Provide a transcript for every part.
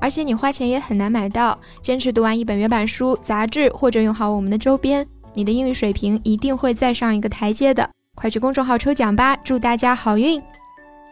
而且你花钱也很难买到。坚持读完一本原版书、杂志，或者用好我们的周边，你的英语水平一定会再上一个台阶的。快去公众号抽奖吧，祝大家好运！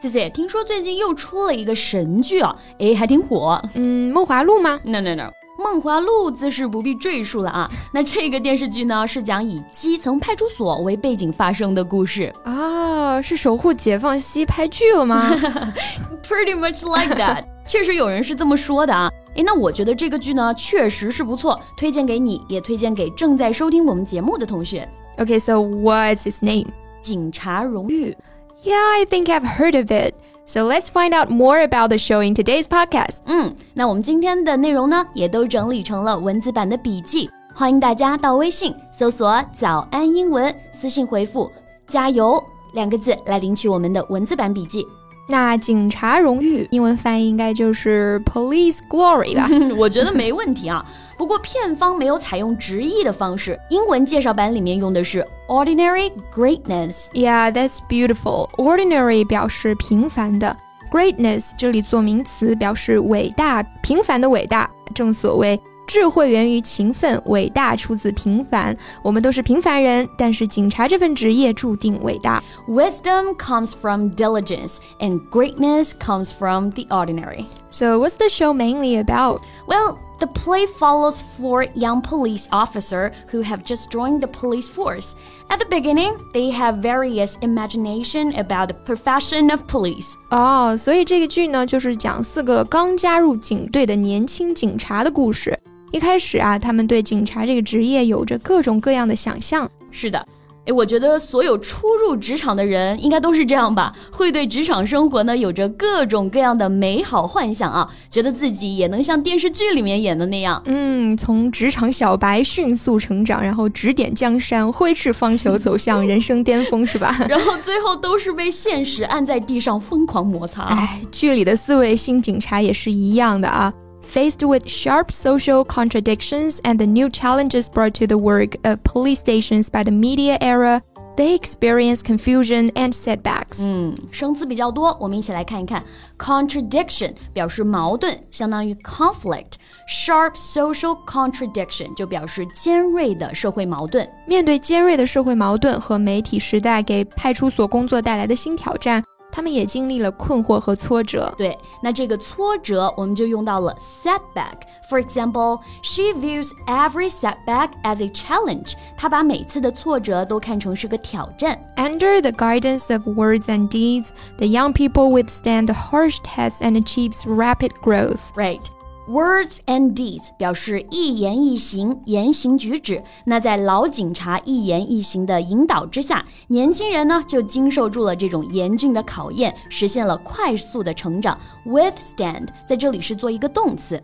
谢谢，听说最近又出了一个神剧啊，哎，还挺火。嗯，《梦华录》吗？No No No，《梦华录》自是不必赘述了啊。那这个电视剧呢，是讲以基层派出所为背景发生的故事啊，是守护解放西拍剧了吗？Pretty much like that，确实有人是这么说的啊。哎，那我觉得这个剧呢，确实是不错，推荐给你，也推荐给正在收听我们节目的同学。Okay，so what's his name？警察荣誉。Yeah, I think I've heard of it. So let's find out more about the show in today's podcast. 嗯，那我们今天的内容呢，也都整理成了文字版的笔记，欢迎大家到微信搜索“早安英文”，私信回复“加油”两个字来领取我们的文字版笔记。那警察荣誉英文翻译应该就是 Police Glory 吧？我觉得没问题啊。不过片方没有采用直译的方式，英文介绍版里面用的是 Ordinary Greatness。Yeah, that's beautiful. Ordinary 表示平凡的，Greatness 这里做名词表示伟大、平凡的伟大。正所谓。智慧源于勤奋，伟大出自平凡。我们都是平凡人，但是警察这份职业注定伟大。Wisdom comes from diligence, and greatness comes from the ordinary. So, what's the show mainly about? Well, the play follows four young police officers who have just joined the police force. At the beginning, they have various imagination about the profession of police. 哦，所以这个剧呢，就是讲四个刚加入警队的年轻警察的故事。 一开始啊，他们对警察这个职业有着各种各样的想象。是的，哎，我觉得所有初入职场的人应该都是这样吧，会对职场生活呢有着各种各样的美好幻想啊，觉得自己也能像电视剧里面演的那样，嗯，从职场小白迅速成长，然后指点江山，挥斥方遒，走向人生巅峰，是吧？然后最后都是被现实按在地上疯狂摩擦。哎，剧里的四位新警察也是一样的啊。Faced with sharp social contradictions and the new challenges brought to the work of police stations by the media era, they experience confusion and setbacks. 嗯，生词比较多，我们一起来看一看。Contradiction 表示矛盾，相当于 conflict。Sharp social contradiction 就表示尖锐的社会矛盾。面对尖锐的社会矛盾和媒体时代给派出所工作带来的新挑战。 他们也经历了困惑和挫折。对，那这个挫折我们就用到了 setback。For example, she views every setback as a challenge。她把每次的挫折都看成是个挑战。Under the guidance of words and deeds, the young people withstand the harsh tests and achieves rapid growth. Right. Words and deeds 表示一言一行、言行举止。那在老警察一言一行的引导之下，年轻人呢就经受住了这种严峻的考验，实现了快速的成长。Withstand 在这里是做一个动词。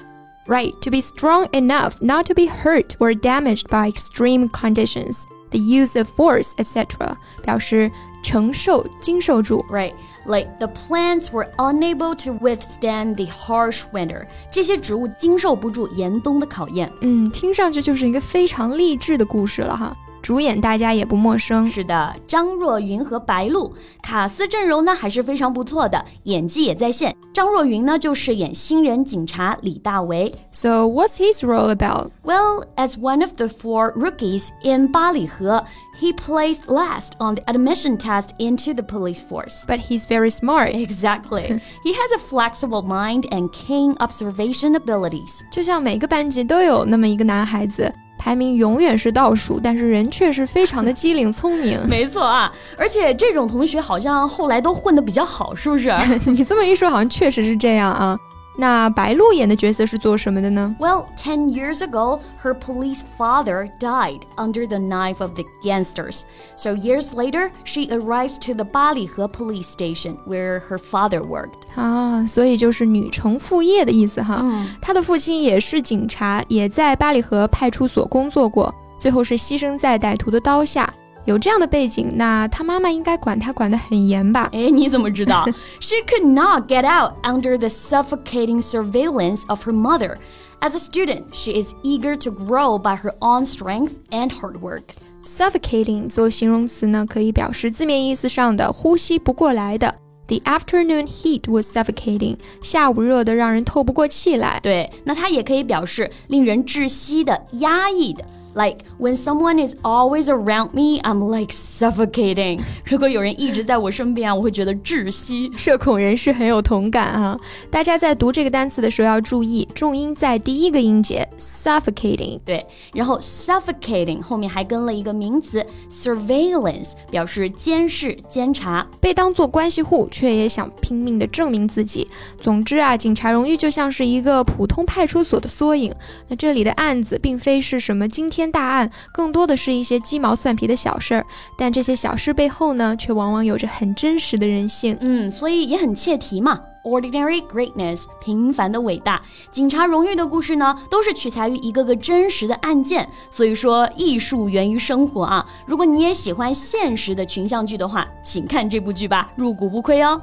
Right, to be strong enough not to be hurt or damaged by extreme conditions, the use of force, etc. 表示 承受、经受住。Right, like the plants were unable to withstand the harsh winter. 这些植物经受不住严冬的考验。嗯，听上去就是一个非常励志的故事了哈。主演大家也不陌生，是的，张若昀和白鹿，卡斯阵容呢还是非常不错的，演技也在线。张若昀呢就饰演新人警察李大为。So what's his role about? Well, as one of the four rookies in 八里河，he placed last on the admission test into the police force. But he's very smart. Exactly. he has a flexible mind and keen observation abilities. 就像每个班级都有那么一个男孩子。 排名永远是倒数，但是人确实非常的机灵聪明。没错啊，而且这种同学好像后来都混得比较好，是不是？你这么一说，好像确实是这样啊。那白鹿演的角色是做什么的呢？Well, ten years ago, her police father died under the knife of the gangsters. So years later, she arrives to the Ballyhe police station where her father worked. 啊，所以就是女承父业的意思哈。嗯，她的父亲也是警察，也在巴里河派出所工作过，最后是牺牲在歹徒的刀下。有这样的背景，那他妈妈应该管他管得很严吧？哎，你怎么知道？She could not get out under the suffocating surveillance of her mother. As a student, she is eager to grow by her own strength and hard work. Suffocating 做形容词呢，可以表示字面意思上的呼吸不过来的。The afternoon heat was suffocating. 下午热得让人透不过气来。对，那它也可以表示令人窒息的、压抑的。 Like when someone is always around me, I'm like suffocating. 如果有人一直在我身边啊，我会觉得窒息。社恐人士很有同感啊！大家在读这个单词的时候要注意，重音在第一个音节 suffocating。对，然后 suffocating 后面还跟了一个名词 surveillance，表示监视、监察。被当作关系户，却也想拼命的证明自己。总之啊，警察荣誉就像是一个普通派出所的缩影。那这里的案子并非是什么惊天。大案更多的是一些鸡毛蒜皮的小事儿，但这些小事背后呢，却往往有着很真实的人性。嗯，所以也很切题嘛。Ordinary greatness，平凡的伟大。警察荣誉的故事呢，都是取材于一个个真实的案件。所以说，艺术源于生活啊。如果你也喜欢现实的群像剧的话，请看这部剧吧，入股不亏哦。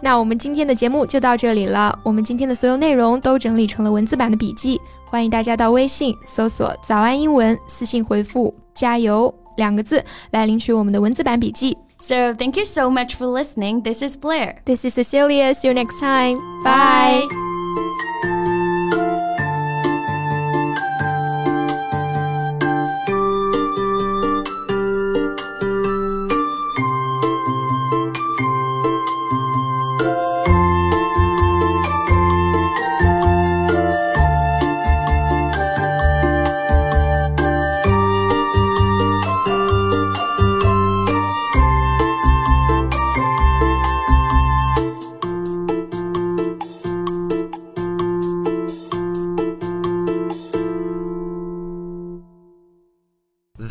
那我们今天的节目就到这里了。我们今天的所有内容都整理成了文字版的笔记，欢迎大家到微信搜索“早安英文”，私信回复“加油”两个字来领取我们的文字版笔记。So thank you so much for listening. This is Blair. This is Cecilia. See you next time. Bye.